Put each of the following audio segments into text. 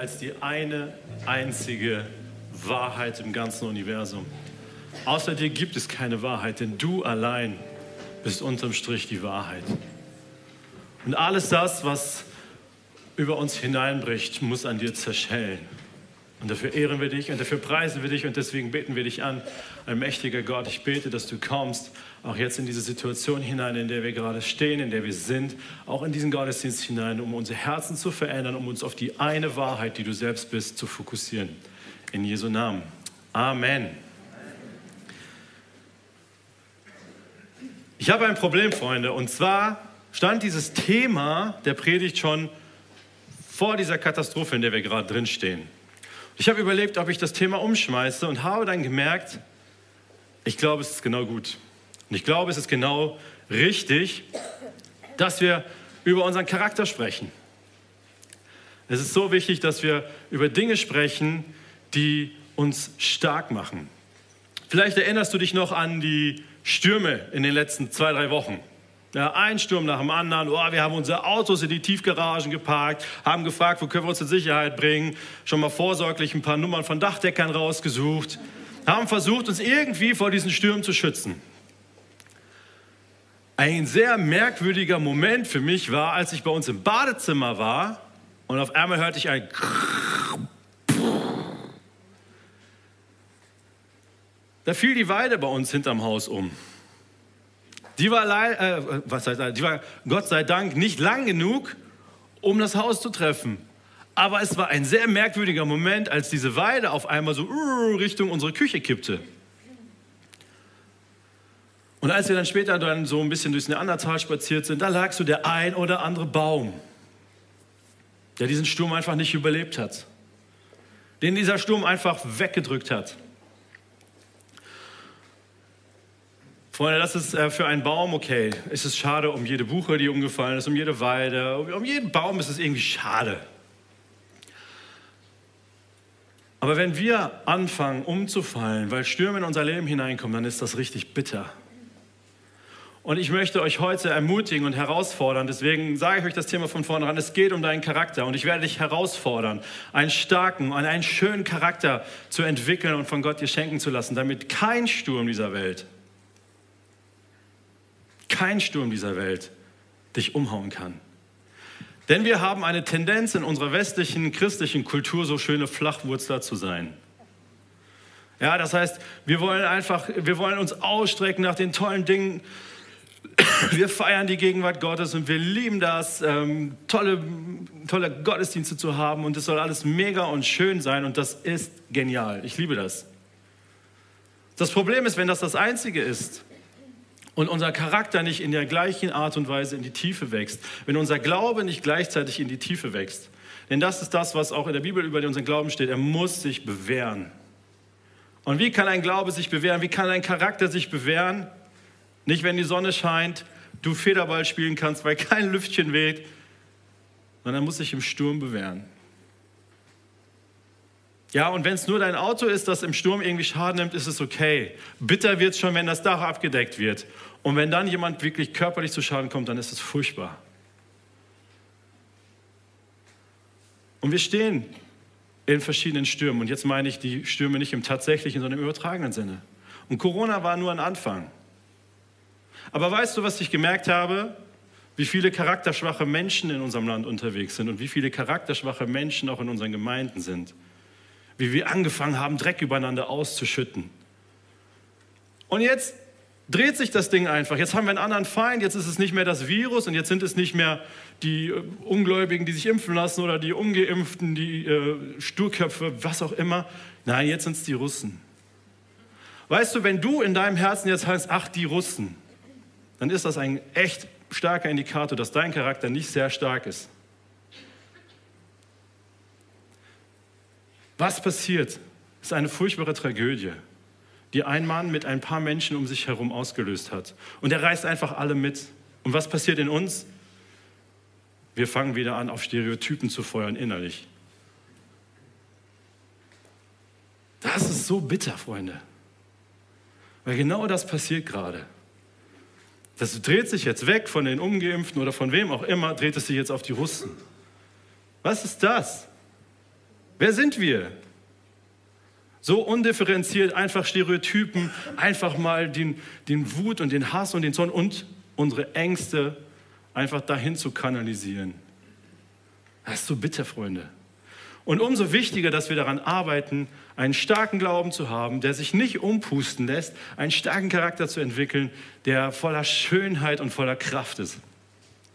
als die eine einzige Wahrheit im ganzen Universum. Außer dir gibt es keine Wahrheit, denn du allein bist unterm Strich die Wahrheit. Und alles das, was über uns hineinbricht, muss an dir zerschellen. Und dafür ehren wir dich und dafür preisen wir dich und deswegen beten wir dich an. Ein mächtiger Gott, ich bete, dass du kommst, auch jetzt in diese Situation hinein, in der wir gerade stehen, in der wir sind, auch in diesen Gottesdienst hinein, um unsere Herzen zu verändern, um uns auf die eine Wahrheit, die du selbst bist, zu fokussieren. In Jesu Namen. Amen. Ich habe ein Problem, Freunde, und zwar stand dieses Thema der Predigt schon vor dieser Katastrophe, in der wir gerade drin stehen. Ich habe überlegt, ob ich das Thema umschmeiße und habe dann gemerkt, ich glaube, es ist genau gut. Und ich glaube, es ist genau richtig, dass wir über unseren Charakter sprechen. Es ist so wichtig, dass wir über Dinge sprechen, die uns stark machen. Vielleicht erinnerst du dich noch an die Stürme in den letzten zwei, drei Wochen. Ja, ein Sturm nach dem anderen. Oh, wir haben unsere Autos in die Tiefgaragen geparkt, haben gefragt, wo können wir uns in Sicherheit bringen. Schon mal vorsorglich ein paar Nummern von Dachdeckern rausgesucht. Haben versucht, uns irgendwie vor diesen Stürmen zu schützen. Ein sehr merkwürdiger Moment für mich war, als ich bei uns im Badezimmer war und auf einmal hörte ich ein Da fiel die Weide bei uns hinterm Haus um. Die war, äh, was heißt, die war Gott sei Dank nicht lang genug, um das Haus zu treffen. Aber es war ein sehr merkwürdiger Moment, als diese Weide auf einmal so uh, Richtung unsere Küche kippte. Und als wir dann später dann so ein bisschen durchs Neandertal spaziert sind, da lag so der ein oder andere Baum, der diesen Sturm einfach nicht überlebt hat. Den dieser Sturm einfach weggedrückt hat. Freunde, das ist äh, für einen Baum okay. Es ist schade um jede Buche, die umgefallen ist, um jede Weide, um jeden Baum ist es irgendwie schade. Aber wenn wir anfangen umzufallen, weil Stürme in unser Leben hineinkommen, dann ist das richtig bitter. Und ich möchte euch heute ermutigen und herausfordern, deswegen sage ich euch das Thema von vornherein, es geht um deinen Charakter und ich werde dich herausfordern, einen starken und einen schönen Charakter zu entwickeln und von Gott dir schenken zu lassen, damit kein Sturm dieser Welt kein Sturm dieser Welt dich umhauen kann. Denn wir haben eine Tendenz in unserer westlichen christlichen Kultur, so schöne Flachwurzler zu sein. Ja, das heißt, wir wollen einfach, wir wollen uns ausstrecken nach den tollen Dingen. Wir feiern die Gegenwart Gottes und wir lieben das, ähm, tolle, tolle Gottesdienste zu haben und es soll alles mega und schön sein und das ist genial. Ich liebe das. Das Problem ist, wenn das das Einzige ist, und unser Charakter nicht in der gleichen Art und Weise in die Tiefe wächst, wenn unser Glaube nicht gleichzeitig in die Tiefe wächst. Denn das ist das, was auch in der Bibel über unseren Glauben steht. Er muss sich bewähren. Und wie kann ein Glaube sich bewähren? Wie kann ein Charakter sich bewähren? Nicht, wenn die Sonne scheint, du Federball spielen kannst, weil kein Lüftchen weht, sondern er muss sich im Sturm bewähren. Ja, und wenn es nur dein Auto ist, das im Sturm irgendwie Schaden nimmt, ist es okay. Bitter wird es schon, wenn das Dach abgedeckt wird. Und wenn dann jemand wirklich körperlich zu Schaden kommt, dann ist es furchtbar. Und wir stehen in verschiedenen Stürmen. Und jetzt meine ich die Stürme nicht im tatsächlichen, sondern im übertragenen Sinne. Und Corona war nur ein Anfang. Aber weißt du, was ich gemerkt habe? Wie viele charakterschwache Menschen in unserem Land unterwegs sind und wie viele charakterschwache Menschen auch in unseren Gemeinden sind wie wir angefangen haben, Dreck übereinander auszuschütten. Und jetzt dreht sich das Ding einfach. Jetzt haben wir einen anderen Feind, jetzt ist es nicht mehr das Virus und jetzt sind es nicht mehr die äh, Ungläubigen, die sich impfen lassen oder die Ungeimpften, die äh, Sturköpfe, was auch immer. Nein, jetzt sind es die Russen. Weißt du, wenn du in deinem Herzen jetzt heißt, ach, die Russen, dann ist das ein echt starker Indikator, dass dein Charakter nicht sehr stark ist. Was passiert, ist eine furchtbare Tragödie, die ein Mann mit ein paar Menschen um sich herum ausgelöst hat. Und er reißt einfach alle mit. Und was passiert in uns? Wir fangen wieder an, auf Stereotypen zu feuern innerlich. Das ist so bitter, Freunde. Weil genau das passiert gerade. Das dreht sich jetzt weg von den Ungeimpften oder von wem auch immer, dreht es sich jetzt auf die Russen. Was ist das? Wer sind wir? So undifferenziert, einfach Stereotypen, einfach mal den, den Wut und den Hass und den Zorn und unsere Ängste einfach dahin zu kanalisieren. Das ist so bitter, Freunde. Und umso wichtiger, dass wir daran arbeiten, einen starken Glauben zu haben, der sich nicht umpusten lässt, einen starken Charakter zu entwickeln, der voller Schönheit und voller Kraft ist.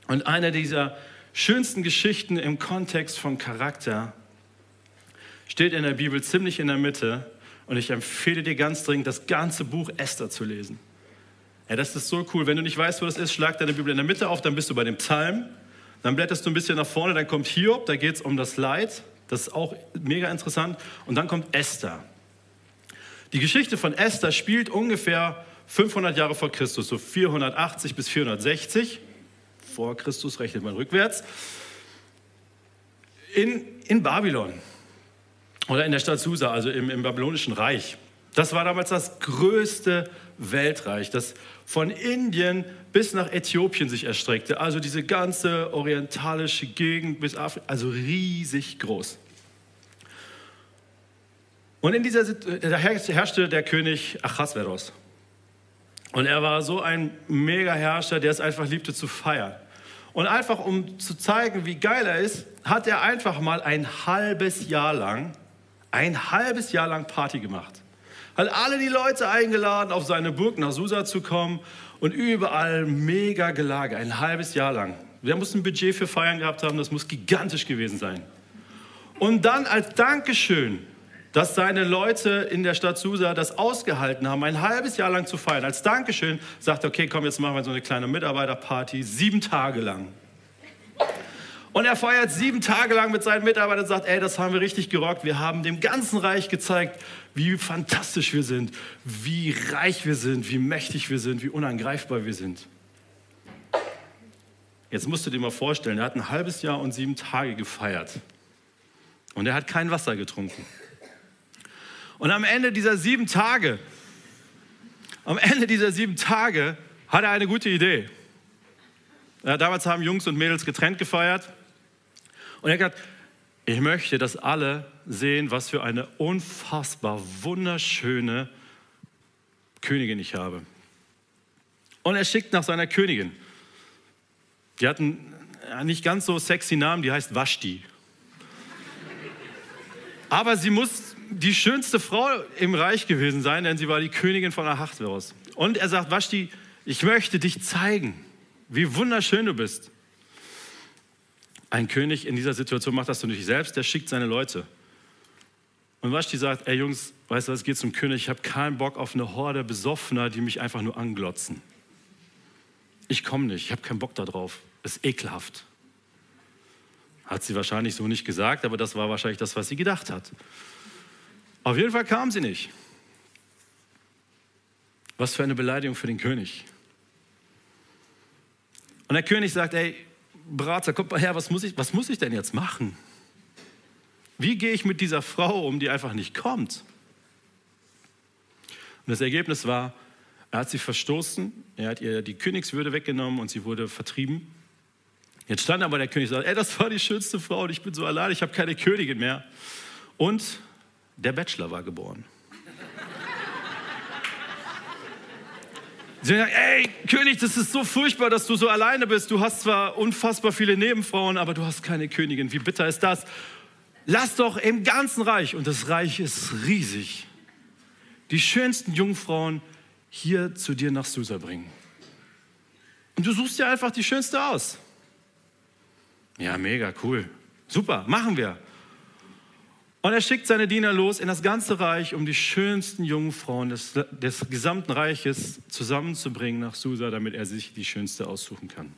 Und eine dieser schönsten Geschichten im Kontext von Charakter steht in der Bibel ziemlich in der Mitte. Und ich empfehle dir ganz dringend, das ganze Buch Esther zu lesen. Ja, das ist so cool. Wenn du nicht weißt, wo das ist, schlag deine Bibel in der Mitte auf, dann bist du bei dem Psalm. Dann blätterst du ein bisschen nach vorne, dann kommt Hiob, da geht es um das Leid. Das ist auch mega interessant. Und dann kommt Esther. Die Geschichte von Esther spielt ungefähr 500 Jahre vor Christus, so 480 bis 460. Vor Christus rechnet man rückwärts. In, in Babylon oder in der Stadt Susa, also im, im babylonischen Reich. Das war damals das größte Weltreich, das von Indien bis nach Äthiopien sich erstreckte. Also diese ganze orientalische Gegend bis Afrika, also riesig groß. Und in dieser da herrschte der König Achasveros. Und er war so ein Mega-Herrscher, der es einfach liebte zu feiern. Und einfach um zu zeigen, wie geil er ist, hat er einfach mal ein halbes Jahr lang, ein halbes Jahr lang Party gemacht hat alle die Leute eingeladen, auf seine Burg nach Susa zu kommen und überall mega Gelage, ein halbes Jahr lang. Wir mussten ein Budget für Feiern gehabt haben, das muss gigantisch gewesen sein. Und dann als Dankeschön, dass seine Leute in der Stadt Susa das ausgehalten haben, ein halbes Jahr lang zu feiern. Als Dankeschön sagt er, okay, komm, jetzt machen wir so eine kleine Mitarbeiterparty, sieben Tage lang. Und er feiert sieben Tage lang mit seinen Mitarbeitern und sagt, ey, das haben wir richtig gerockt. Wir haben dem ganzen Reich gezeigt, wie fantastisch wir sind, wie reich wir sind, wie mächtig wir sind, wie unangreifbar wir sind. Jetzt musst du dir mal vorstellen, er hat ein halbes Jahr und sieben Tage gefeiert. Und er hat kein Wasser getrunken. Und am Ende dieser sieben Tage, am Ende dieser sieben Tage hat er eine gute Idee. Ja, damals haben Jungs und Mädels getrennt gefeiert. Und er hat gesagt, ich möchte, dass alle sehen, was für eine unfassbar wunderschöne Königin ich habe. Und er schickt nach seiner Königin. Die hat einen nicht ganz so sexy Namen, die heißt Vashti. Aber sie muss die schönste Frau im Reich gewesen sein, denn sie war die Königin von Ahasveros. Und er sagt, Vashti, ich möchte dich zeigen, wie wunderschön du bist. Ein König in dieser Situation macht das nicht selbst, der schickt seine Leute. Und Vashti sagt, ey Jungs, weißt du was, geht zum König, ich habe keinen Bock auf eine Horde Besoffener, die mich einfach nur anglotzen. Ich komme nicht, ich habe keinen Bock darauf. Ist ekelhaft. Hat sie wahrscheinlich so nicht gesagt, aber das war wahrscheinlich das, was sie gedacht hat. Auf jeden Fall kam sie nicht. Was für eine Beleidigung für den König. Und der König sagt, ey, Berater, kommt mal her, was muss ich, was muss ich denn jetzt machen? Wie gehe ich mit dieser Frau um, die einfach nicht kommt? Und das Ergebnis war, er hat sie verstoßen, er hat ihr die Königswürde weggenommen und sie wurde vertrieben. Jetzt stand aber der König und sagte, ey, das war die schönste Frau und ich bin so allein, ich habe keine Königin mehr. Und der Bachelor war geboren. Sie sagen, ey, König, das ist so furchtbar, dass du so alleine bist. Du hast zwar unfassbar viele Nebenfrauen, aber du hast keine Königin. Wie bitter ist das? Lass doch im ganzen Reich, und das Reich ist riesig, die schönsten Jungfrauen hier zu dir nach Susa bringen. Und du suchst dir einfach die schönste aus. Ja, mega cool. Super, machen wir. Und er schickt seine Diener los in das ganze Reich, um die schönsten jungen Frauen des, des gesamten Reiches zusammenzubringen nach Susa, damit er sich die schönste aussuchen kann.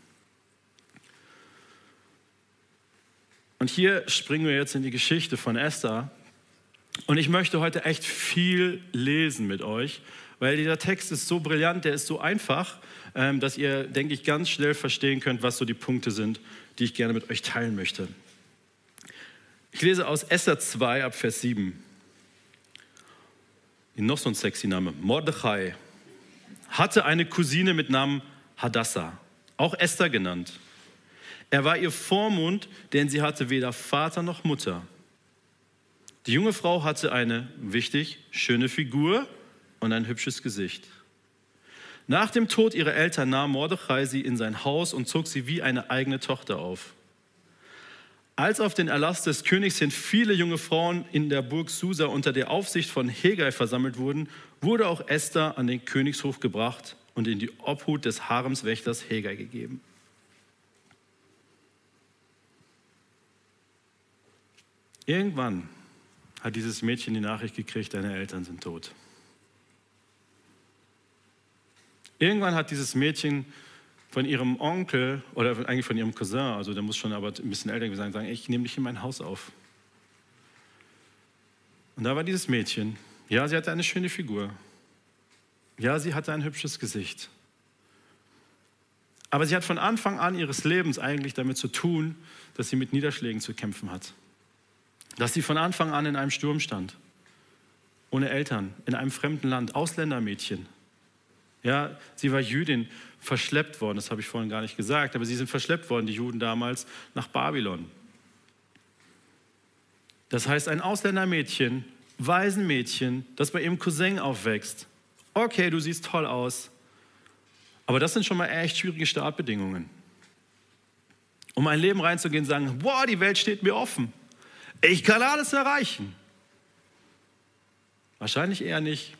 Und hier springen wir jetzt in die Geschichte von Esther. Und ich möchte heute echt viel lesen mit euch, weil dieser Text ist so brillant, der ist so einfach, ähm, dass ihr, denke ich, ganz schnell verstehen könnt, was so die Punkte sind, die ich gerne mit euch teilen möchte. Ich lese aus Esther 2 ab Vers 7. Noch so ein sexy Name. Mordechai hatte eine Cousine mit Namen Hadassah, auch Esther genannt. Er war ihr Vormund, denn sie hatte weder Vater noch Mutter. Die junge Frau hatte eine, wichtig, schöne Figur und ein hübsches Gesicht. Nach dem Tod ihrer Eltern nahm Mordechai sie in sein Haus und zog sie wie eine eigene Tochter auf. Als auf den Erlass des Königs hin viele junge Frauen in der Burg Susa unter der Aufsicht von Hegai versammelt wurden, wurde auch Esther an den Königshof gebracht und in die Obhut des Haremswächters Hegai gegeben. Irgendwann hat dieses Mädchen die Nachricht gekriegt, deine Eltern sind tot. Irgendwann hat dieses Mädchen von ihrem Onkel oder eigentlich von ihrem Cousin, also der muss schon aber ein bisschen älter sein, sagen, ich nehme dich in mein Haus auf. Und da war dieses Mädchen. Ja, sie hatte eine schöne Figur. Ja, sie hatte ein hübsches Gesicht. Aber sie hat von Anfang an ihres Lebens eigentlich damit zu tun, dass sie mit Niederschlägen zu kämpfen hat. Dass sie von Anfang an in einem Sturm stand. Ohne Eltern, in einem fremden Land, Ausländermädchen. Ja, sie war Jüdin, verschleppt worden, das habe ich vorhin gar nicht gesagt, aber sie sind verschleppt worden, die Juden damals, nach Babylon. Das heißt, ein Ausländermädchen, Waisenmädchen, das bei ihrem Cousin aufwächst. Okay, du siehst toll aus. Aber das sind schon mal echt schwierige Startbedingungen. Um ein Leben reinzugehen und sagen, wow, die Welt steht mir offen. Ich kann alles erreichen. Wahrscheinlich eher nicht.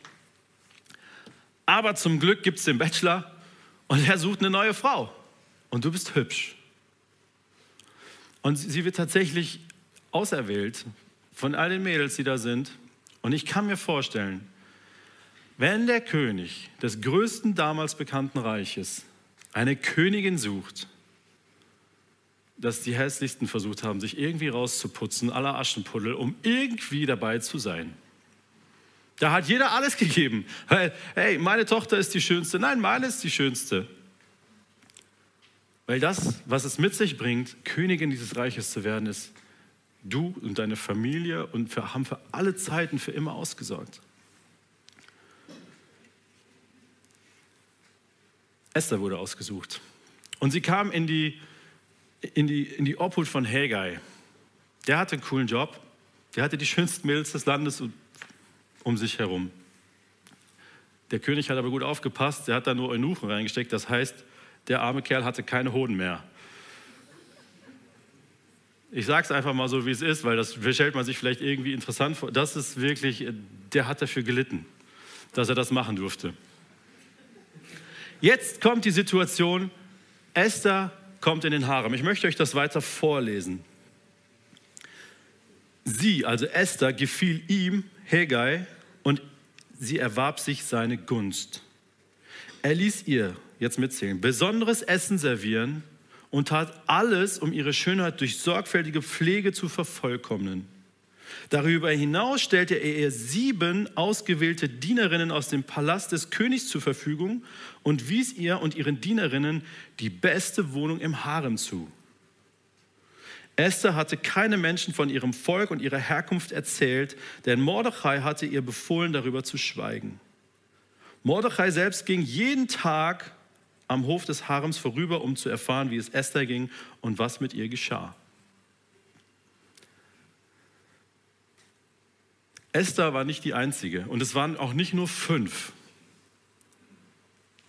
Aber zum Glück gibt es den Bachelor und er sucht eine neue Frau. Und du bist hübsch. Und sie wird tatsächlich auserwählt von all den Mädels, die da sind. Und ich kann mir vorstellen, wenn der König des größten damals bekannten Reiches eine Königin sucht, dass die hässlichsten versucht haben, sich irgendwie rauszuputzen, aller Aschenpuddel, um irgendwie dabei zu sein. Da hat jeder alles gegeben. Weil, hey, meine Tochter ist die schönste. Nein, meine ist die schönste. Weil das, was es mit sich bringt, Königin dieses Reiches zu werden, ist, du und deine Familie und für, haben für alle Zeiten für immer ausgesorgt. Esther wurde ausgesucht. Und sie kam in die, in die, in die Obhut von Haggai. Der hatte einen coolen Job. Der hatte die schönsten Mädels des Landes und um sich herum. Der König hat aber gut aufgepasst, der hat da nur Eunuchen reingesteckt, das heißt, der arme Kerl hatte keine Hoden mehr. Ich sage es einfach mal so, wie es ist, weil das stellt man sich vielleicht irgendwie interessant vor. Das ist wirklich, der hat dafür gelitten, dass er das machen durfte. Jetzt kommt die Situation, Esther kommt in den Harem. Ich möchte euch das weiter vorlesen. Sie, also Esther, gefiel ihm, Hegai, und sie erwarb sich seine Gunst. Er ließ ihr, jetzt mitzählen, besonderes Essen servieren und tat alles, um ihre Schönheit durch sorgfältige Pflege zu vervollkommnen. Darüber hinaus stellte er ihr sieben ausgewählte Dienerinnen aus dem Palast des Königs zur Verfügung und wies ihr und ihren Dienerinnen die beste Wohnung im Harem zu. Esther hatte keine Menschen von ihrem Volk und ihrer Herkunft erzählt, denn Mordechai hatte ihr befohlen, darüber zu schweigen. Mordechai selbst ging jeden Tag am Hof des Harems vorüber, um zu erfahren, wie es Esther ging und was mit ihr geschah. Esther war nicht die einzige und es waren auch nicht nur fünf.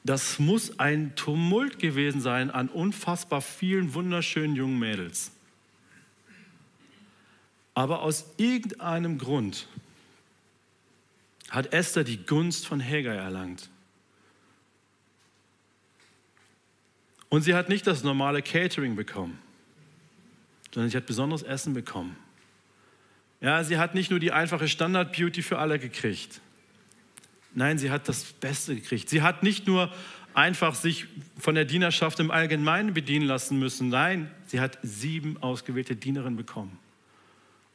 Das muss ein Tumult gewesen sein an unfassbar vielen wunderschönen jungen Mädels. Aber aus irgendeinem Grund hat Esther die Gunst von Hegai erlangt. Und sie hat nicht das normale Catering bekommen, sondern sie hat besonderes Essen bekommen. Ja, sie hat nicht nur die einfache Standard-Beauty für alle gekriegt. Nein, sie hat das Beste gekriegt. Sie hat nicht nur einfach sich von der Dienerschaft im Allgemeinen bedienen lassen müssen. Nein, sie hat sieben ausgewählte Dienerinnen bekommen.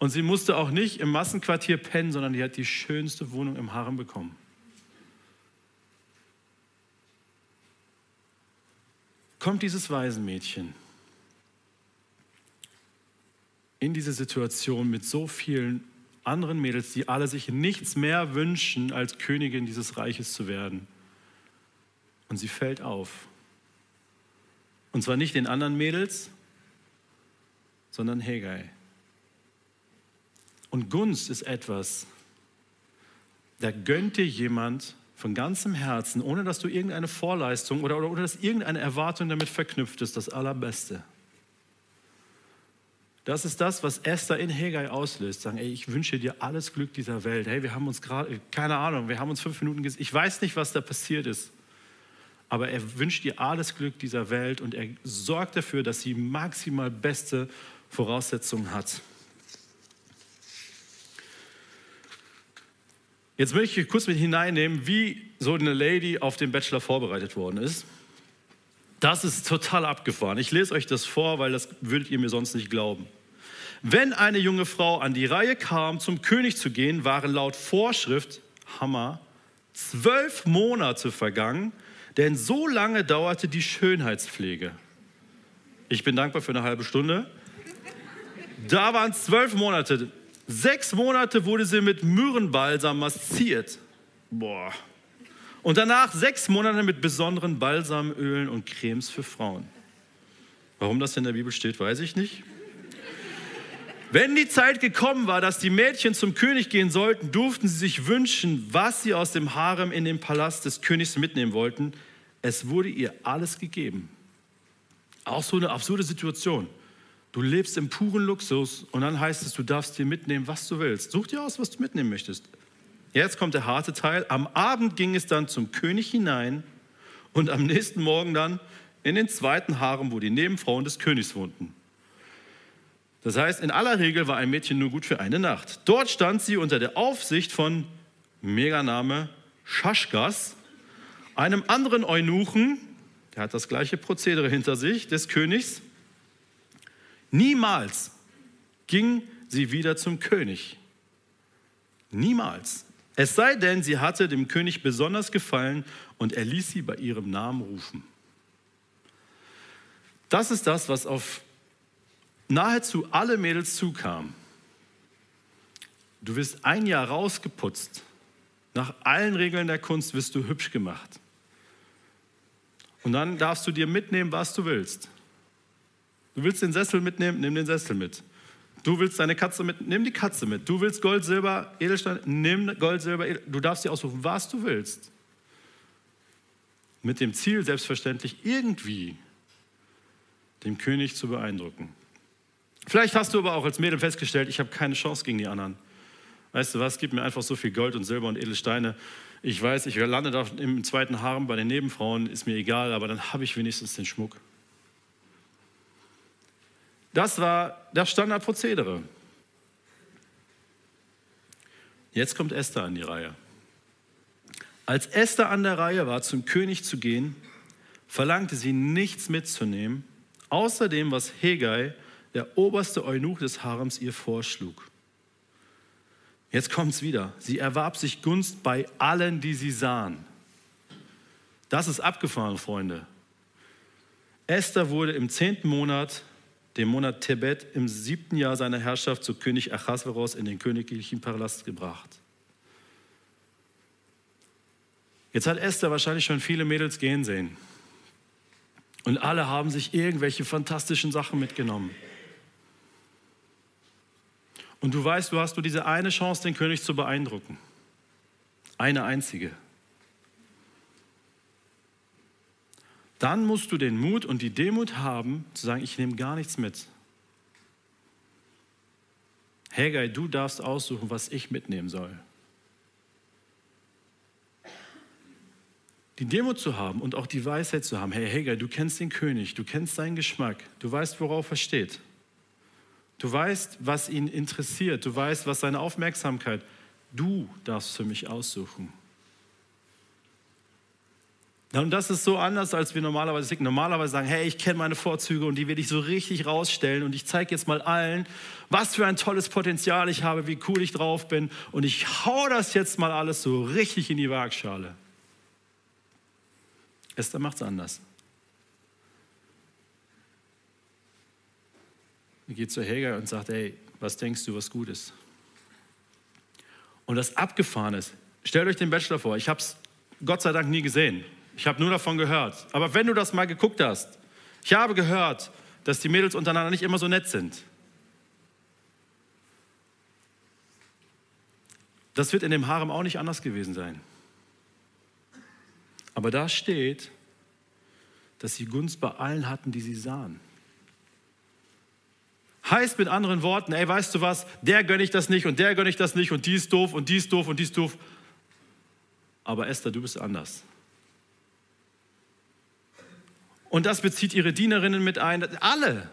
Und sie musste auch nicht im Massenquartier pennen, sondern die hat die schönste Wohnung im Harem bekommen. Kommt dieses Waisenmädchen in diese Situation mit so vielen anderen Mädels, die alle sich nichts mehr wünschen, als Königin dieses Reiches zu werden. Und sie fällt auf. Und zwar nicht den anderen Mädels, sondern Hegai. Und Gunst ist etwas, da gönnt dir jemand von ganzem Herzen, ohne dass du irgendeine Vorleistung oder, oder, oder dass irgendeine Erwartung damit verknüpft ist, das Allerbeste. Das ist das, was Esther in Hegai auslöst. Sagen, ey, ich wünsche dir alles Glück dieser Welt. Hey, wir haben uns gerade, keine Ahnung, wir haben uns fünf Minuten gesehen. Ich weiß nicht, was da passiert ist. Aber er wünscht ihr alles Glück dieser Welt und er sorgt dafür, dass sie maximal beste Voraussetzungen hat. Jetzt möchte ich kurz mit hineinnehmen, wie so eine Lady auf den Bachelor vorbereitet worden ist. Das ist total abgefahren. Ich lese euch das vor, weil das würdet ihr mir sonst nicht glauben. Wenn eine junge Frau an die Reihe kam, zum König zu gehen, waren laut Vorschrift, Hammer, zwölf Monate vergangen, denn so lange dauerte die Schönheitspflege. Ich bin dankbar für eine halbe Stunde. Da waren zwölf Monate. Sechs Monate wurde sie mit Myrrenbalsam massiert. Boah. Und danach sechs Monate mit besonderen Balsamölen und Cremes für Frauen. Warum das in der Bibel steht, weiß ich nicht. Wenn die Zeit gekommen war, dass die Mädchen zum König gehen sollten, durften sie sich wünschen, was sie aus dem Harem in den Palast des Königs mitnehmen wollten. Es wurde ihr alles gegeben. Auch so eine absurde Situation. Du lebst im puren Luxus und dann heißt es, du darfst dir mitnehmen, was du willst. Such dir aus, was du mitnehmen möchtest. Jetzt kommt der harte Teil. Am Abend ging es dann zum König hinein und am nächsten Morgen dann in den zweiten Harem, wo die Nebenfrauen des Königs wohnten. Das heißt, in aller Regel war ein Mädchen nur gut für eine Nacht. Dort stand sie unter der Aufsicht von Meganame Schaschgas, einem anderen Eunuchen, der hat das gleiche Prozedere hinter sich, des Königs. Niemals ging sie wieder zum König. Niemals. Es sei denn, sie hatte dem König besonders gefallen und er ließ sie bei ihrem Namen rufen. Das ist das, was auf nahezu alle Mädels zukam. Du wirst ein Jahr rausgeputzt. Nach allen Regeln der Kunst wirst du hübsch gemacht. Und dann darfst du dir mitnehmen, was du willst. Du willst den Sessel mitnehmen, nimm den Sessel mit. Du willst deine Katze mit, nimm die Katze mit. Du willst Gold, Silber, Edelstein, nimm Gold, Silber, Edelstein. Du darfst dir aussuchen, was du willst. Mit dem Ziel, selbstverständlich irgendwie dem König zu beeindrucken. Vielleicht hast du aber auch als Mädel festgestellt, ich habe keine Chance gegen die anderen. Weißt du was, gib mir einfach so viel Gold und Silber und Edelsteine. Ich weiß, ich lande da im zweiten Harem bei den Nebenfrauen, ist mir egal, aber dann habe ich wenigstens den Schmuck. Das war das Standardprozedere. Jetzt kommt Esther an die Reihe. Als Esther an der Reihe war, zum König zu gehen, verlangte sie nichts mitzunehmen, außer dem, was Hegai, der oberste Eunuch des Harems ihr vorschlug. Jetzt kommt es wieder. Sie erwarb sich Gunst bei allen, die sie sahen. Das ist abgefahren, Freunde. Esther wurde im zehnten Monat, dem Monat Tebet, im siebten Jahr seiner Herrschaft zu König Achasveros in den königlichen Palast gebracht. Jetzt hat Esther wahrscheinlich schon viele Mädels gehen sehen. Und alle haben sich irgendwelche fantastischen Sachen mitgenommen. Und du weißt, du hast nur diese eine Chance, den König zu beeindrucken. Eine einzige. Dann musst du den Mut und die Demut haben, zu sagen, ich nehme gar nichts mit. Haggai, du darfst aussuchen, was ich mitnehmen soll. Die Demut zu haben und auch die Weisheit zu haben, hey Haggai, du kennst den König, du kennst seinen Geschmack, du weißt, worauf er steht. Du weißt, was ihn interessiert. Du weißt, was seine Aufmerksamkeit. Du darfst für mich aussuchen. Und das ist so anders, als wir normalerweise denken. Normalerweise sagen, hey, ich kenne meine Vorzüge und die will ich so richtig rausstellen und ich zeige jetzt mal allen, was für ein tolles Potenzial ich habe, wie cool ich drauf bin und ich hau das jetzt mal alles so richtig in die Waagschale. Esther macht es anders. Er geht zu Helga und sagt, ey, was denkst du, was gut ist? Und das abgefahren ist, stellt euch den Bachelor vor, ich habe es Gott sei Dank nie gesehen. Ich habe nur davon gehört. Aber wenn du das mal geguckt hast, ich habe gehört, dass die Mädels untereinander nicht immer so nett sind. Das wird in dem Harem auch nicht anders gewesen sein. Aber da steht, dass sie Gunst bei allen hatten, die sie sahen. Heißt mit anderen Worten, ey, weißt du was, der gönne ich das nicht und der gönne ich das nicht und die ist doof und die ist doof und die ist doof. Aber Esther, du bist anders. Und das bezieht ihre Dienerinnen mit ein, alle.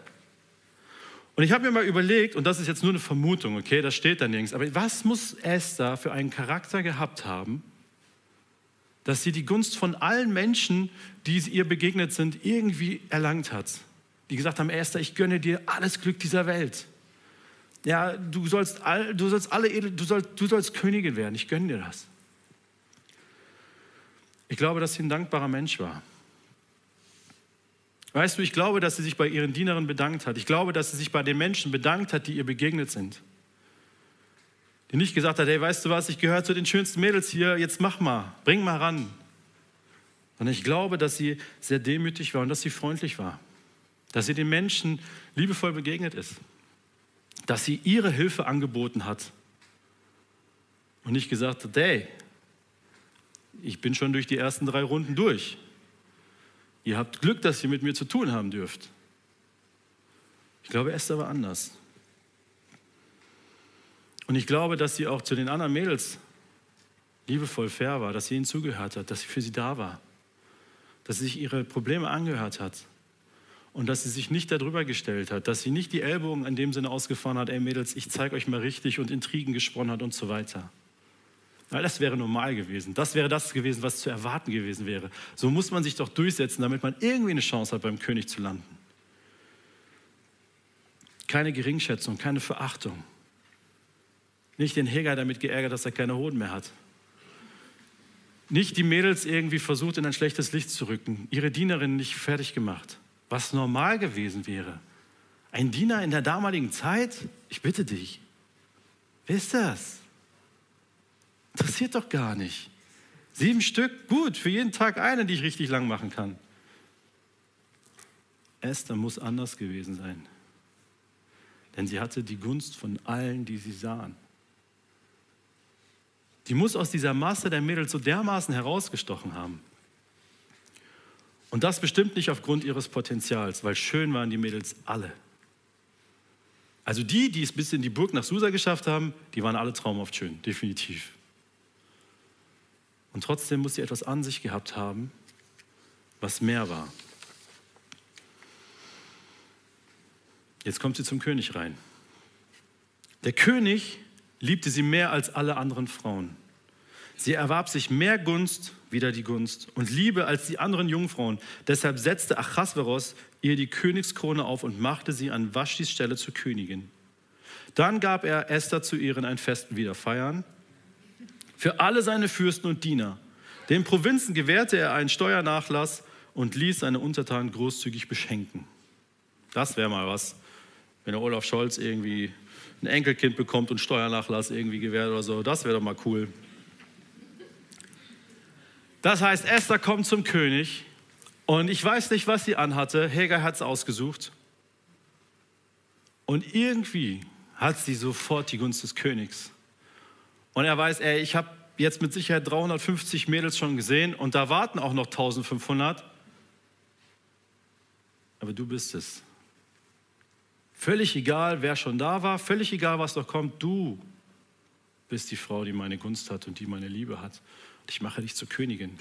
Und ich habe mir mal überlegt, und das ist jetzt nur eine Vermutung, okay, das steht da nirgends, aber was muss Esther für einen Charakter gehabt haben, dass sie die Gunst von allen Menschen, die ihr begegnet sind, irgendwie erlangt hat? Die gesagt haben, Esther, ich gönne dir alles Glück dieser Welt. Ja, du sollst, all, du sollst alle edel, du sollst, du sollst Königin werden, ich gönne dir das. Ich glaube, dass sie ein dankbarer Mensch war. Weißt du, ich glaube, dass sie sich bei ihren Dienerinnen bedankt hat. Ich glaube, dass sie sich bei den Menschen bedankt hat, die ihr begegnet sind. Die nicht gesagt hat, hey, weißt du was, ich gehöre zu den schönsten Mädels hier, jetzt mach mal, bring mal ran. Sondern ich glaube, dass sie sehr demütig war und dass sie freundlich war. Dass sie den Menschen liebevoll begegnet ist. Dass sie ihre Hilfe angeboten hat. Und nicht gesagt hat, hey, ich bin schon durch die ersten drei Runden durch. Ihr habt Glück, dass ihr mit mir zu tun haben dürft. Ich glaube, Esther war anders. Und ich glaube, dass sie auch zu den anderen Mädels liebevoll fair war, dass sie ihnen zugehört hat, dass sie für sie da war, dass sie sich ihre Probleme angehört hat und dass sie sich nicht darüber gestellt hat, dass sie nicht die Ellbogen in dem Sinne ausgefahren hat, ey Mädels, ich zeige euch mal richtig und Intrigen gesponnen hat und so weiter. Weil das wäre normal gewesen. Das wäre das gewesen, was zu erwarten gewesen wäre. So muss man sich doch durchsetzen, damit man irgendwie eine Chance hat, beim König zu landen. Keine Geringschätzung, keine Verachtung. Nicht den Heger damit geärgert, dass er keine Hoden mehr hat. Nicht die Mädels irgendwie versucht, in ein schlechtes Licht zu rücken. Ihre Dienerin nicht fertig gemacht. Was normal gewesen wäre. Ein Diener in der damaligen Zeit? Ich bitte dich. Wer ist das? Interessiert doch gar nicht. Sieben Stück, gut, für jeden Tag eine, die ich richtig lang machen kann. Esther muss anders gewesen sein. Denn sie hatte die Gunst von allen, die sie sahen. Die muss aus dieser Masse der Mädels so dermaßen herausgestochen haben. Und das bestimmt nicht aufgrund ihres Potenzials, weil schön waren die Mädels alle. Also die, die es bis in die Burg nach Susa geschafft haben, die waren alle traumhaft schön, definitiv. Und trotzdem muss sie etwas an sich gehabt haben, was mehr war. Jetzt kommt sie zum König rein. Der König liebte sie mehr als alle anderen Frauen. Sie erwarb sich mehr Gunst, wieder die Gunst, und Liebe als die anderen Jungfrauen. Deshalb setzte Achasveros ihr die Königskrone auf und machte sie an Vaschtis Stelle zur Königin. Dann gab er Esther zu ihren ein Festen wieder feiern für alle seine Fürsten und Diener. Den Provinzen gewährte er einen Steuernachlass und ließ seine Untertanen großzügig beschenken. Das wäre mal was, wenn der Olaf Scholz irgendwie ein Enkelkind bekommt und Steuernachlass irgendwie gewährt oder so. Das wäre doch mal cool. Das heißt, Esther kommt zum König und ich weiß nicht, was sie anhatte. Heger hat es ausgesucht. Und irgendwie hat sie sofort die Gunst des Königs. Und er weiß, ey, ich habe jetzt mit Sicherheit 350 Mädels schon gesehen und da warten auch noch 1500. Aber du bist es. Völlig egal, wer schon da war, völlig egal, was noch kommt, du bist die Frau, die meine Gunst hat und die meine Liebe hat. Und ich mache dich zur Königin.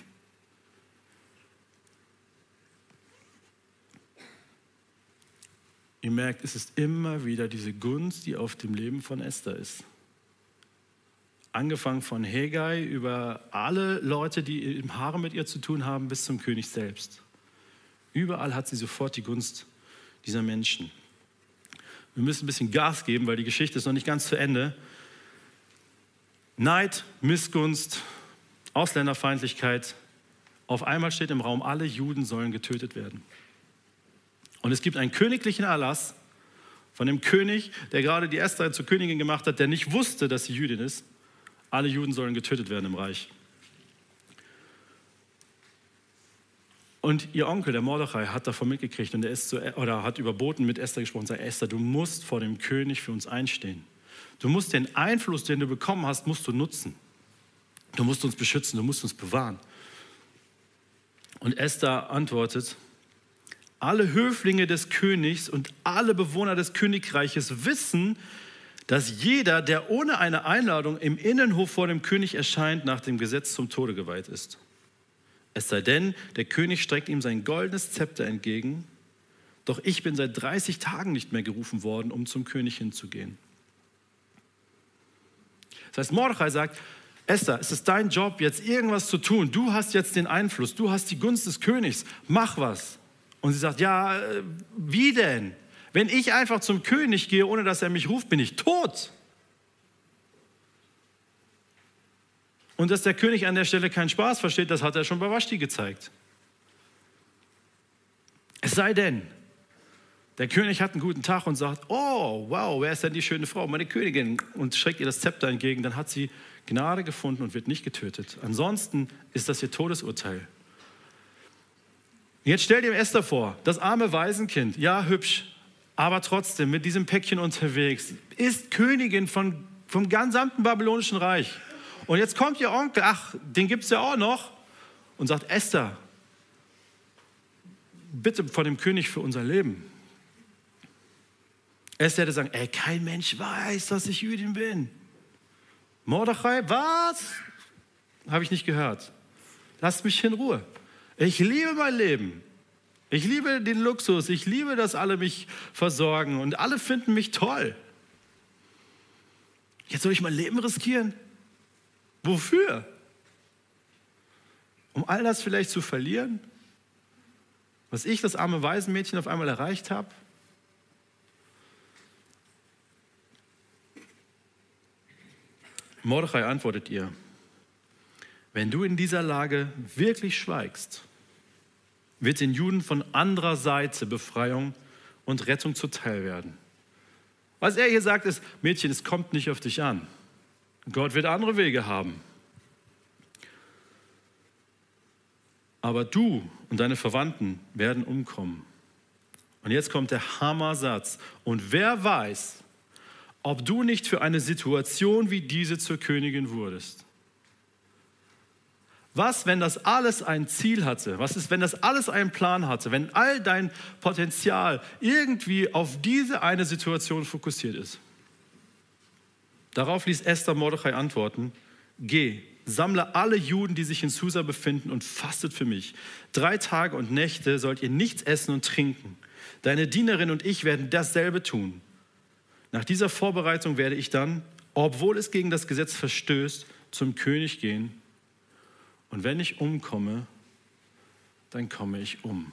Ihr merkt, es ist immer wieder diese Gunst, die auf dem Leben von Esther ist angefangen von Hegai über alle Leute, die im Haare mit ihr zu tun haben, bis zum König selbst. Überall hat sie sofort die Gunst dieser Menschen. Wir müssen ein bisschen Gas geben, weil die Geschichte ist noch nicht ganz zu Ende. Neid, Missgunst, Ausländerfeindlichkeit. Auf einmal steht im Raum, alle Juden sollen getötet werden. Und es gibt einen königlichen Erlass von dem König, der gerade die Esther zur Königin gemacht hat, der nicht wusste, dass sie Jüdin ist. Alle Juden sollen getötet werden im Reich. Und ihr Onkel, der Mordechai, hat davon mitgekriegt und er ist zu, oder hat überboten mit Esther gesprochen sagt, Esther, du musst vor dem König für uns einstehen. Du musst den Einfluss, den du bekommen hast, musst du nutzen. Du musst uns beschützen, du musst uns bewahren. Und Esther antwortet, alle Höflinge des Königs und alle Bewohner des Königreiches wissen, dass jeder, der ohne eine Einladung im Innenhof vor dem König erscheint, nach dem Gesetz zum Tode geweiht ist. Es sei denn, der König streckt ihm sein goldenes Zepter entgegen, doch ich bin seit 30 Tagen nicht mehr gerufen worden, um zum König hinzugehen. Das heißt, Mordechai sagt, Esther, es ist dein Job, jetzt irgendwas zu tun. Du hast jetzt den Einfluss, du hast die Gunst des Königs, mach was. Und sie sagt, ja, äh, wie denn? Wenn ich einfach zum König gehe, ohne dass er mich ruft, bin ich tot. Und dass der König an der Stelle keinen Spaß versteht, das hat er schon bei Vashti gezeigt. Es sei denn, der König hat einen guten Tag und sagt, oh, wow, wer ist denn die schöne Frau, meine Königin, und streckt ihr das Zepter entgegen, dann hat sie Gnade gefunden und wird nicht getötet. Ansonsten ist das ihr Todesurteil. Jetzt stell dir Esther vor, das arme Waisenkind, ja hübsch, aber trotzdem mit diesem Päckchen unterwegs, ist Königin von, vom gesamten babylonischen Reich. Und jetzt kommt ihr Onkel, ach, den gibt es ja auch noch, und sagt, Esther, bitte vor dem König für unser Leben. Esther hätte sagen, ey, kein Mensch weiß, dass ich Jüdin bin. Mordechai, was? Habe ich nicht gehört. Lasst mich in Ruhe. Ich liebe mein Leben. Ich liebe den Luxus. Ich liebe, dass alle mich versorgen und alle finden mich toll. Jetzt soll ich mein Leben riskieren? Wofür? Um all das vielleicht zu verlieren? Was ich, das arme Waisenmädchen, auf einmal erreicht habe? Mordechai antwortet ihr, wenn du in dieser Lage wirklich schweigst, wird den Juden von anderer Seite Befreiung und Rettung zuteil werden. Was er hier sagt ist, Mädchen, es kommt nicht auf dich an. Gott wird andere Wege haben. Aber du und deine Verwandten werden umkommen. Und jetzt kommt der Hammer-Satz. Und wer weiß, ob du nicht für eine Situation wie diese zur Königin wurdest. Was, wenn das alles ein Ziel hatte? Was ist, wenn das alles einen Plan hatte? Wenn all dein Potenzial irgendwie auf diese eine Situation fokussiert ist? Darauf ließ Esther Mordechai antworten: Geh, sammle alle Juden, die sich in Susa befinden, und fastet für mich. Drei Tage und Nächte sollt ihr nichts essen und trinken. Deine Dienerin und ich werden dasselbe tun. Nach dieser Vorbereitung werde ich dann, obwohl es gegen das Gesetz verstößt, zum König gehen. Und wenn ich umkomme, dann komme ich um.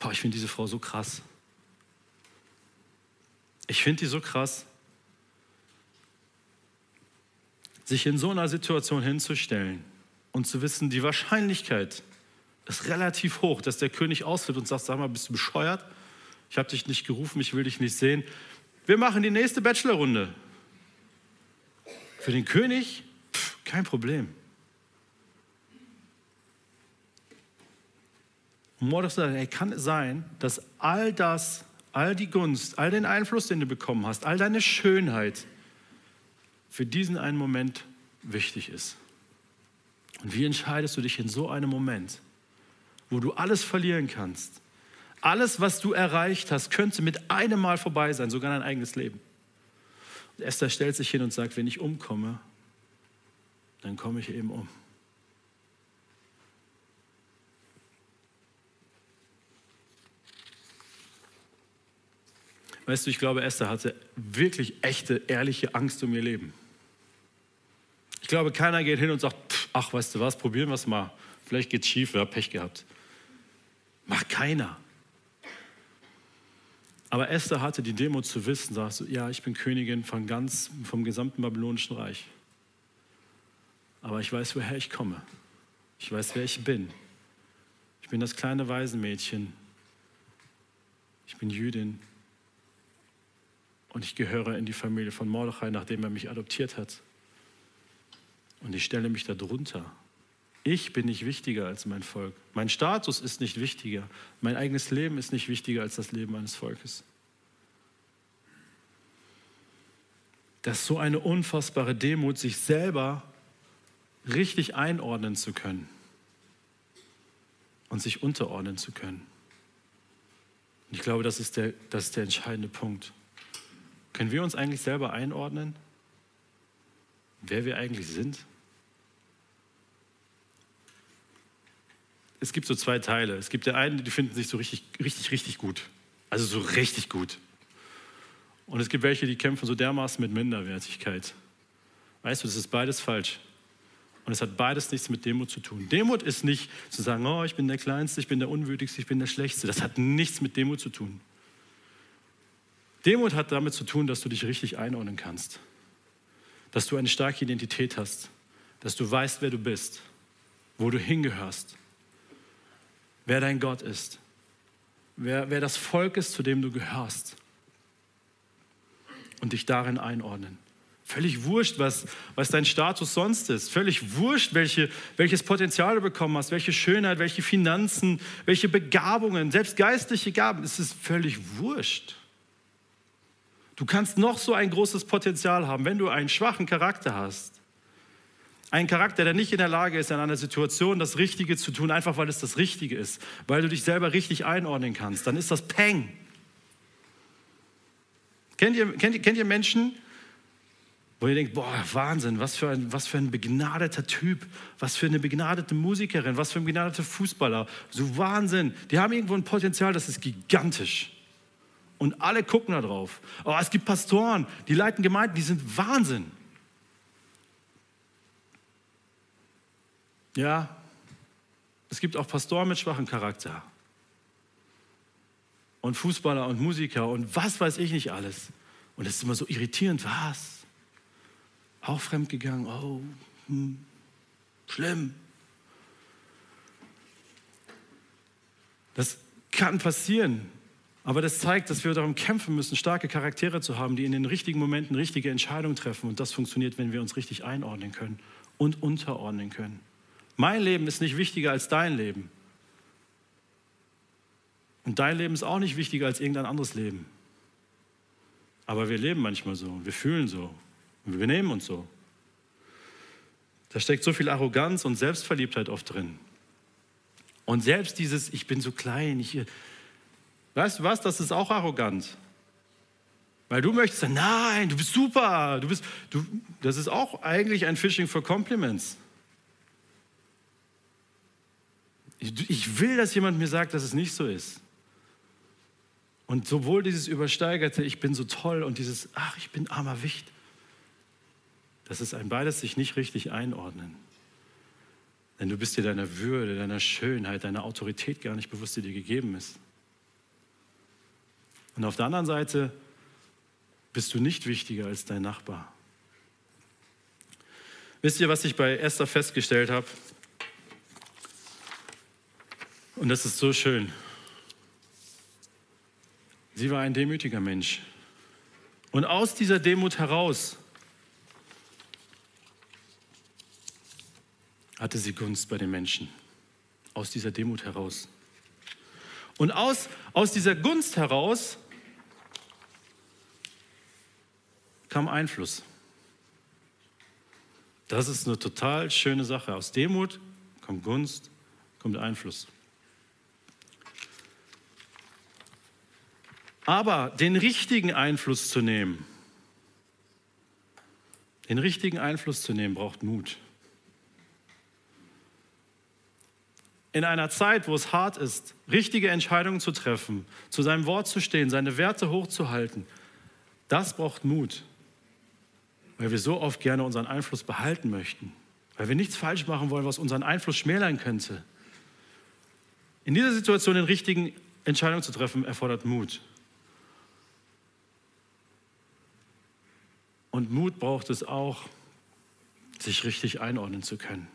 Boah, ich finde diese Frau so krass. Ich finde die so krass, sich in so einer Situation hinzustellen und zu wissen, die Wahrscheinlichkeit ist relativ hoch, dass der König ausfällt und sagt, sag mal, bist du bescheuert? Ich habe dich nicht gerufen, ich will dich nicht sehen. Wir machen die nächste Bachelorrunde. Für den König kein Problem. Und Mordechai sagt, hey, kann es sein, dass all das, all die Gunst, all den Einfluss, den du bekommen hast, all deine Schönheit für diesen einen Moment wichtig ist? Und wie entscheidest du dich in so einem Moment, wo du alles verlieren kannst, alles, was du erreicht hast, könnte mit einem Mal vorbei sein, sogar dein eigenes Leben. Und Esther stellt sich hin und sagt, wenn ich umkomme, dann komme ich eben um. Weißt du, ich glaube, Esther hatte wirklich echte, ehrliche Angst um ihr Leben. Ich glaube, keiner geht hin und sagt, ach, weißt du was, probieren wir es mal. Vielleicht geht es schief, wir haben Pech gehabt. Macht keiner. Aber Esther hatte die Demo zu wissen, sagst du, ja, ich bin Königin von ganz, vom gesamten babylonischen Reich. Aber ich weiß, woher ich komme. Ich weiß, wer ich bin. Ich bin das kleine Waisenmädchen. Ich bin Jüdin. Und ich gehöre in die Familie von Mordechai, nachdem er mich adoptiert hat. Und ich stelle mich darunter. Ich bin nicht wichtiger als mein Volk. Mein Status ist nicht wichtiger. Mein eigenes Leben ist nicht wichtiger als das Leben eines Volkes. Das ist so eine unfassbare Demut, sich selber richtig einordnen zu können und sich unterordnen zu können. Und ich glaube, das ist, der, das ist der entscheidende Punkt. Können wir uns eigentlich selber einordnen, wer wir eigentlich sind? Es gibt so zwei Teile. Es gibt der einen, die finden sich so richtig, richtig, richtig gut. Also so richtig gut. Und es gibt welche, die kämpfen so dermaßen mit Minderwertigkeit. Weißt du, das ist beides falsch. Und es hat beides nichts mit Demut zu tun. Demut ist nicht zu sagen, oh, ich bin der Kleinste, ich bin der Unwürdigste, ich bin der Schlechteste. Das hat nichts mit Demut zu tun. Demut hat damit zu tun, dass du dich richtig einordnen kannst. Dass du eine starke Identität hast. Dass du weißt, wer du bist. Wo du hingehörst. Wer dein Gott ist. Wer, wer das Volk ist, zu dem du gehörst. Und dich darin einordnen. Völlig wurscht, was, was dein Status sonst ist. Völlig wurscht, welche, welches Potenzial du bekommen hast, welche Schönheit, welche Finanzen, welche Begabungen, selbst geistliche Gaben. Es ist völlig wurscht. Du kannst noch so ein großes Potenzial haben, wenn du einen schwachen Charakter hast. Einen Charakter, der nicht in der Lage ist, in einer Situation das Richtige zu tun, einfach weil es das Richtige ist, weil du dich selber richtig einordnen kannst, dann ist das Peng. Kennt ihr, kennt kennt ihr Menschen, wo ihr denkt, boah, Wahnsinn, was für, ein, was für ein begnadeter Typ, was für eine begnadete Musikerin, was für ein begnadeter Fußballer. So Wahnsinn. Die haben irgendwo ein Potenzial, das ist gigantisch. Und alle gucken da drauf. Aber es gibt Pastoren, die leiten Gemeinden, die sind Wahnsinn. Ja, es gibt auch Pastoren mit schwachem Charakter. Und Fußballer und Musiker und was weiß ich nicht alles. Und es ist immer so irritierend, was? Auch fremdgegangen. Oh, hm, schlimm. Das kann passieren. Aber das zeigt, dass wir darum kämpfen müssen, starke Charaktere zu haben, die in den richtigen Momenten richtige Entscheidungen treffen. Und das funktioniert, wenn wir uns richtig einordnen können und unterordnen können. Mein Leben ist nicht wichtiger als dein Leben. Und dein Leben ist auch nicht wichtiger als irgendein anderes Leben. Aber wir leben manchmal so, wir fühlen so, wir benehmen uns so. Da steckt so viel Arroganz und Selbstverliebtheit oft drin. Und selbst dieses, ich bin so klein, ich, weißt du was, das ist auch arrogant. Weil du möchtest sagen, nein, du bist super, du bist, du, das ist auch eigentlich ein Fishing for Compliments. Ich, ich will, dass jemand mir sagt, dass es nicht so ist. Und sowohl dieses übersteigerte, ich bin so toll und dieses, ach, ich bin armer Wicht, das ist ein beides sich nicht richtig einordnen. Denn du bist dir deiner Würde, deiner Schönheit, deiner Autorität gar nicht bewusst, die dir gegeben ist. Und auf der anderen Seite bist du nicht wichtiger als dein Nachbar. Wisst ihr, was ich bei Esther festgestellt habe? Und das ist so schön. Sie war ein demütiger Mensch. Und aus dieser Demut heraus hatte sie Gunst bei den Menschen. Aus dieser Demut heraus. Und aus, aus dieser Gunst heraus kam Einfluss. Das ist eine total schöne Sache. Aus Demut kommt Gunst, kommt Einfluss. Aber den richtigen Einfluss zu nehmen, den richtigen Einfluss zu nehmen, braucht Mut. In einer Zeit, wo es hart ist, richtige Entscheidungen zu treffen, zu seinem Wort zu stehen, seine Werte hochzuhalten, das braucht Mut, weil wir so oft gerne unseren Einfluss behalten möchten, weil wir nichts falsch machen wollen, was unseren Einfluss schmälern könnte. In dieser Situation den richtigen Entscheidungen zu treffen, erfordert Mut. Und Mut braucht es auch, sich richtig einordnen zu können.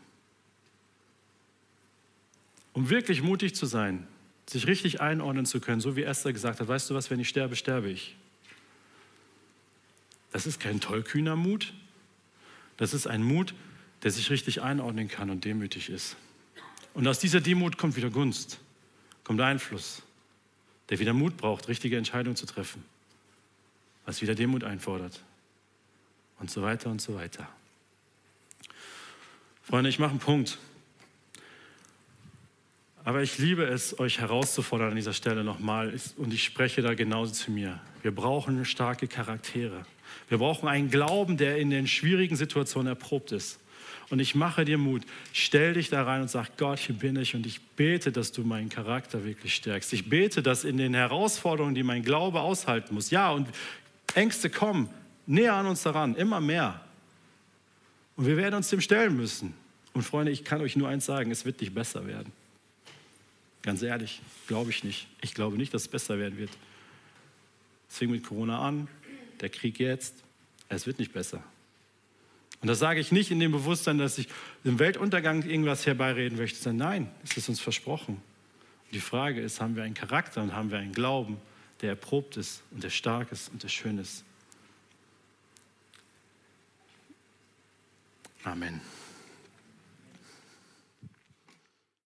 Um wirklich mutig zu sein, sich richtig einordnen zu können, so wie Esther gesagt hat, weißt du was, wenn ich sterbe, sterbe ich. Das ist kein tollkühner Mut, das ist ein Mut, der sich richtig einordnen kann und demütig ist. Und aus dieser Demut kommt wieder Gunst, kommt Einfluss, der wieder Mut braucht, richtige Entscheidungen zu treffen, was wieder Demut einfordert. und so weiter und so weiter. Freunde, ich mache einen Punkt. Aber ich liebe es, euch herauszufordern an dieser Stelle nochmal. Und ich spreche da genauso zu mir. Wir brauchen starke Charaktere. Wir brauchen einen Glauben, der in den schwierigen Situationen erprobt ist. Und ich mache dir Mut. Stell dich da rein und sag, Gott, hier bin ich und ich bete, dass du meinen Charakter wirklich stärkst. Ich bete, dass in den Herausforderungen, die mein Glaube aushalten muss, ja, und Ängste kommen näher an uns daran, immer mehr. Und wir werden uns dem stellen müssen. Und Freunde, ich kann euch nur eins sagen, es wird nicht besser werden. Ganz ehrlich, glaube ich nicht. Ich glaube nicht, dass es besser werden wird. Es fing mit Corona an, der Krieg jetzt, es wird nicht besser. Und das sage ich nicht in dem Bewusstsein, dass ich dem Weltuntergang irgendwas herbeireden möchte, sondern nein, es ist uns versprochen. Und die Frage ist, haben wir einen Charakter und haben wir einen Glauben, der erprobt ist und der stark ist und der schön ist. Amen.